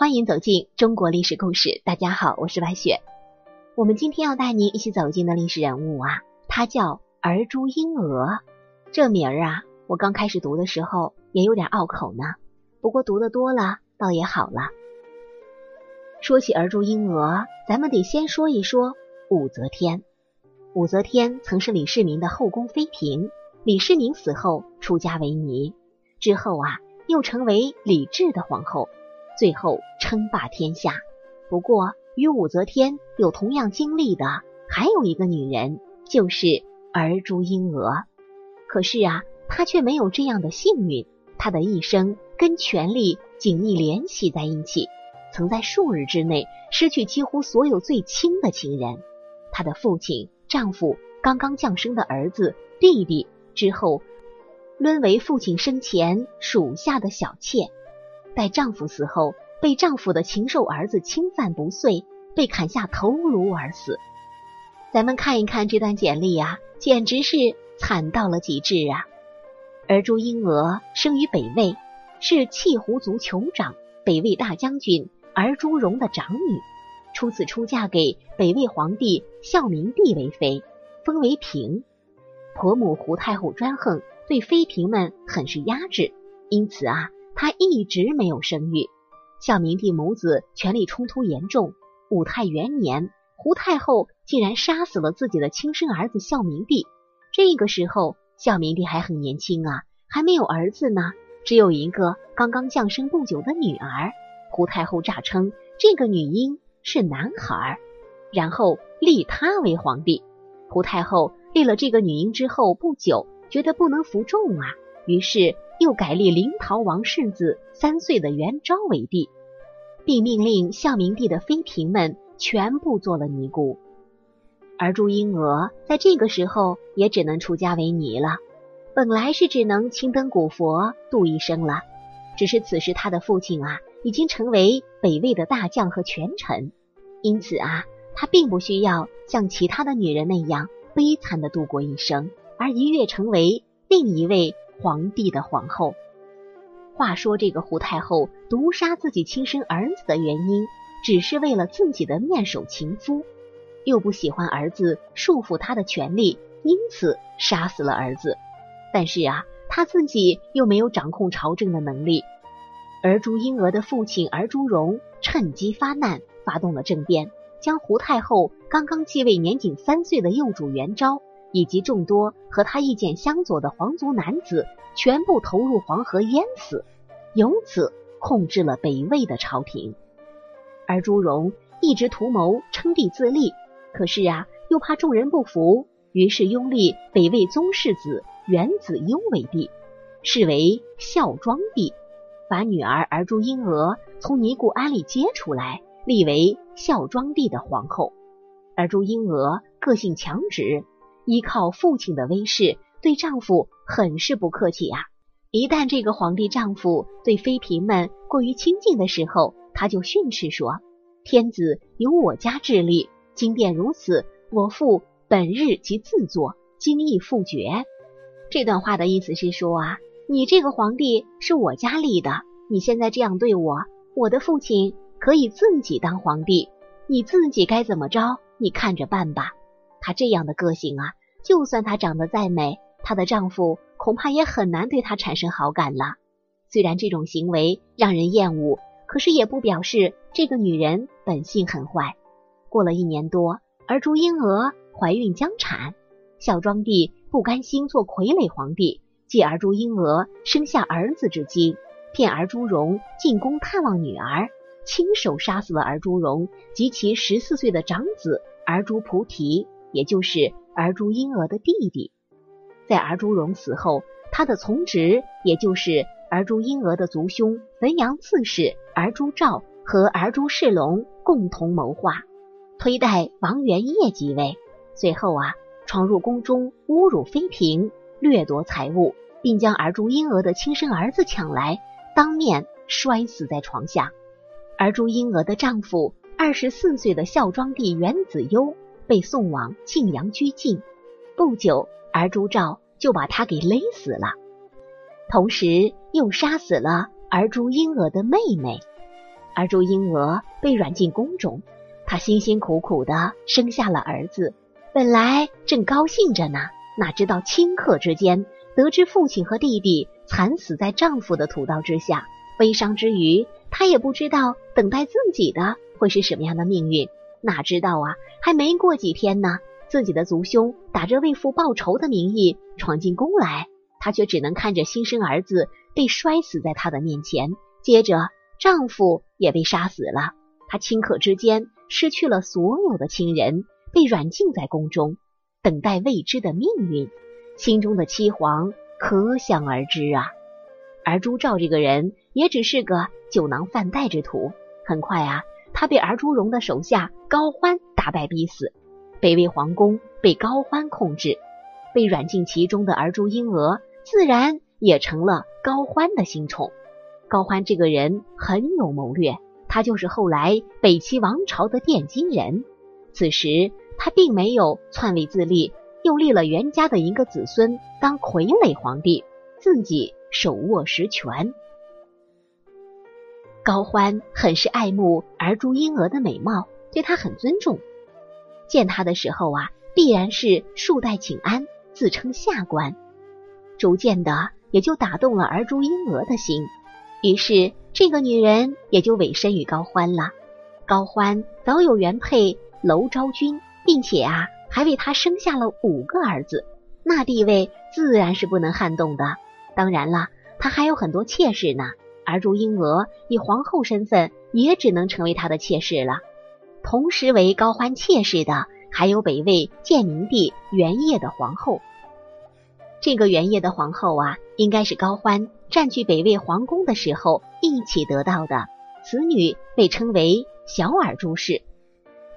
欢迎走进中国历史故事。大家好，我是白雪。我们今天要带您一起走进的历史人物啊，他叫儿朱英娥。这名儿啊，我刚开始读的时候也有点拗口呢。不过读的多了，倒也好了。说起儿朱英娥，咱们得先说一说武则天。武则天曾是李世民的后宫妃嫔，李世民死后出家为尼，之后啊，又成为李治的皇后。最后称霸天下。不过，与武则天有同样经历的还有一个女人，就是儿朱英娥。可是啊，她却没有这样的幸运。她的一生跟权力紧密联系在一起，曾在数日之内失去几乎所有最亲的亲人。她的父亲、丈夫、刚刚降生的儿子、弟弟，之后沦为父亲生前属下的小妾。在丈夫死后，被丈夫的禽兽儿子侵犯不遂，被砍下头颅而死。咱们看一看这段简历啊，简直是惨到了极致啊！而朱英娥生于北魏，是契胡族酋长北魏大将军儿朱荣的长女，初次出嫁给北魏皇帝孝明帝为妃，封为嫔。婆母胡太后专横，对妃嫔们很是压制，因此啊。他一直没有生育，孝明帝母子权力冲突严重。武泰元年，胡太后竟然杀死了自己的亲生儿子孝明帝。这个时候，孝明帝还很年轻啊，还没有儿子呢，只有一个刚刚降生不久的女儿。胡太后诈称这个女婴是男孩，然后立他为皇帝。胡太后立了这个女婴之后不久，觉得不能服众啊，于是。又改立临洮王世子三岁的元昭为帝，并命令孝明帝的妃嫔们全部做了尼姑。而朱英娥在这个时候也只能出家为尼了。本来是只能青灯古佛度一生了，只是此时他的父亲啊已经成为北魏的大将和权臣，因此啊他并不需要像其他的女人那样悲惨的度过一生，而一跃成为另一位。皇帝的皇后。话说，这个胡太后毒杀自己亲生儿子的原因，只是为了自己的面首情夫，又不喜欢儿子束缚她的权利，因此杀死了儿子。但是啊，他自己又没有掌控朝政的能力。而朱英娥的父亲儿朱荣趁机发难，发动了政变，将胡太后刚刚继位年仅三岁的幼主元昭。以及众多和他意见相左的皇族男子，全部投入黄河淹死，由此控制了北魏的朝廷。而朱荣一直图谋称帝自立，可是啊，又怕众人不服，于是拥立北魏宗室子元子攸为帝，是为孝庄帝，把女儿儿朱英娥从尼姑庵里接出来，立为孝庄帝的皇后。而朱英娥个性强直。依靠父亲的威势，对丈夫很是不客气呀。一旦这个皇帝丈夫对妃嫔们过于亲近的时候，他就训斥说：“天子由我家治理，今便如此，我父本日即自作，今亦复决。”这段话的意思是说啊，你这个皇帝是我家立的，你现在这样对我，我的父亲可以自己当皇帝，你自己该怎么着，你看着办吧。他这样的个性啊。就算她长得再美，她的丈夫恐怕也很难对她产生好感了。虽然这种行为让人厌恶，可是也不表示这个女人本性很坏。过了一年多，而朱英娥怀孕将产，孝庄帝不甘心做傀儡皇帝，借儿朱英娥生下儿子之机，骗儿朱荣进宫探望女儿，亲手杀死了儿朱荣及其十四岁的长子儿朱菩提，也就是。儿朱英娥的弟弟，在儿朱荣死后，他的从侄，也就是儿朱英娥的族兄汾阳刺史儿朱兆和儿朱世龙共同谋划，推戴王元业即位。随后啊，闯入宫中，侮辱妃嫔，掠夺财物，并将儿朱英娥的亲生儿子抢来，当面摔死在床下。儿朱英娥的丈夫，二十四岁的孝庄帝元子攸。被送往晋阳拘禁，不久，儿朱兆就把他给勒死了，同时又杀死了儿朱英娥的妹妹。而朱英娥被软禁宫中，她辛辛苦苦的生下了儿子，本来正高兴着呢，哪知道顷刻之间，得知父亲和弟弟惨死在丈夫的屠刀之下，悲伤之余，她也不知道等待自己的会是什么样的命运。哪知道啊，还没过几天呢，自己的族兄打着为父报仇的名义闯进宫来，她却只能看着新生儿子被摔死在她的面前，接着。丈夫也被杀死了，她顷刻之间失去了所有的亲人，被软禁在宫中，等待未知的命运，心中的凄惶可想而知啊。而朱兆这个人也只是个酒囊饭袋之徒，很快啊，他被儿朱荣的手下高欢打败逼死，北魏皇宫被高欢控制，被软禁其中的儿朱英娥自然也成了高欢的新宠。高欢这个人很有谋略，他就是后来北齐王朝的奠基人。此时他并没有篡位自立，又立了袁家的一个子孙当傀儡皇帝，自己手握实权。高欢很是爱慕儿朱英娥的美貌，对他很尊重。见他的时候啊，必然是束带请安，自称下官。逐渐的，也就打动了儿朱英娥的心。于是，这个女人也就委身于高欢了。高欢早有原配娄昭君，并且啊，还为他生下了五个儿子，那地位自然是不能撼动的。当然了，他还有很多妾室呢。而朱英娥以皇后身份，也只能成为他的妾室了。同时为高欢妾室的，还有北魏建明帝元业的皇后。这个元业的皇后啊，应该是高欢。占据北魏皇宫的时候一起得到的，此女被称为小尔朱氏，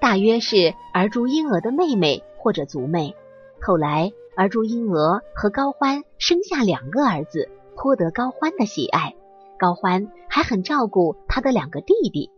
大约是儿朱英娥的妹妹或者族妹。后来儿朱英娥和高欢生下两个儿子，颇得高欢的喜爱。高欢还很照顾他的两个弟弟。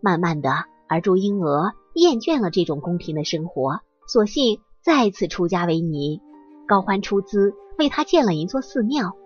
慢慢的，而朱英娥厌倦了这种宫廷的生活，索性再次出家为尼。高欢出资为他建了一座寺庙。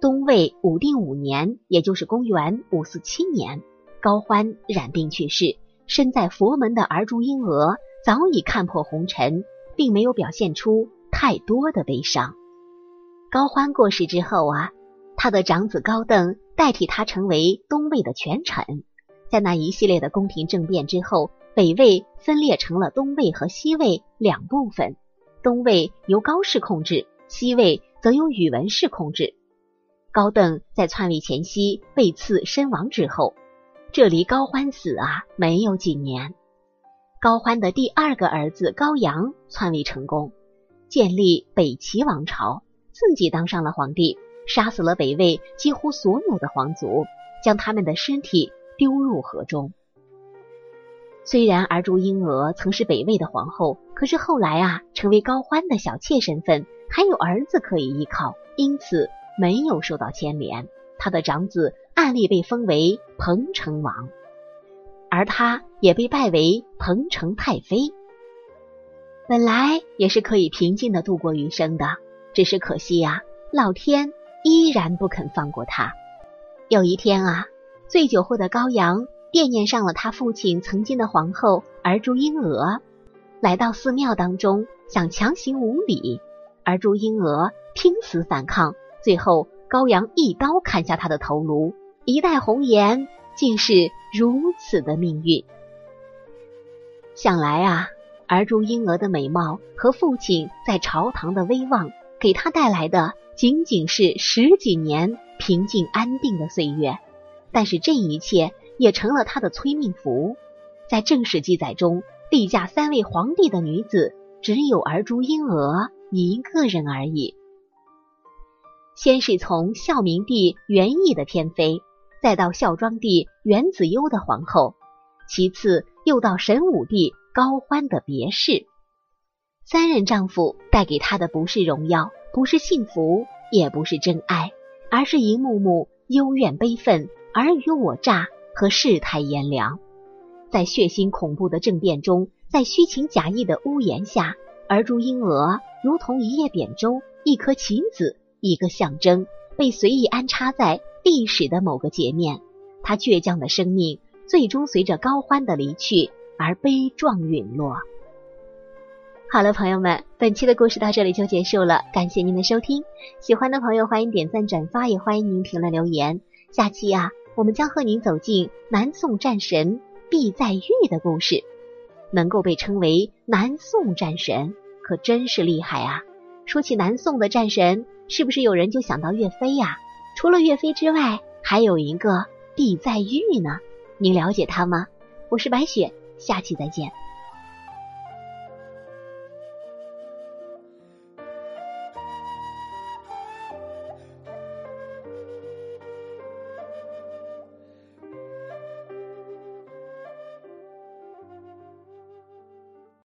东魏武定五年，也就是公元五四七年，高欢染病去世。身在佛门的儿朱英娥早已看破红尘，并没有表现出太多的悲伤。高欢过世之后啊，他的长子高登代替他成为东魏的权臣。在那一系列的宫廷政变之后，北魏分裂成了东魏和西魏两部分，东魏由高氏控制，西魏则由宇文氏控制。高登在篡位前夕被刺身亡之后，这离高欢死啊没有几年。高欢的第二个儿子高阳篡位成功，建立北齐王朝，自己当上了皇帝，杀死了北魏几乎所有的皇族，将他们的尸体丢入河中。虽然儿朱英娥曾是北魏的皇后，可是后来啊，成为高欢的小妾身份，还有儿子可以依靠，因此。没有受到牵连，他的长子暗例被封为彭城王，而他也被拜为彭城太妃。本来也是可以平静的度过余生的，只是可惜呀，老天依然不肯放过他。有一天啊，醉酒后的高阳惦念上了他父亲曾经的皇后儿朱英娥，来到寺庙当中想强行无礼，而朱英娥拼死反抗。最后，高阳一刀砍下他的头颅，一代红颜竟是如此的命运。想来啊，儿朱英娥的美貌和父亲在朝堂的威望，给他带来的仅仅是十几年平静安定的岁月。但是这一切也成了他的催命符。在正史记载中，历嫁三位皇帝的女子只有儿朱英娥一个人而已。先是从孝明帝元义的天妃，再到孝庄帝元子攸的皇后，其次又到神武帝高欢的别室。三任丈夫带给她的不是荣耀，不是幸福，也不是真爱，而是一幕幕幽怨悲愤、尔虞我诈和世态炎凉。在血腥恐怖的政变中，在虚情假意的屋檐下，而朱英娥如同一叶扁舟，一颗棋子。一个象征被随意安插在历史的某个截面，他倔强的生命最终随着高欢的离去而悲壮陨落。好了，朋友们，本期的故事到这里就结束了，感谢您的收听。喜欢的朋友欢迎点赞转发，也欢迎您评论留言。下期呀，我们将和您走进南宋战神毕在玉的故事。能够被称为南宋战神，可真是厉害啊！说起南宋的战神，是不是有人就想到岳飞呀？除了岳飞之外，还有一个毕在玉呢。您了解他吗？我是白雪，下期再见。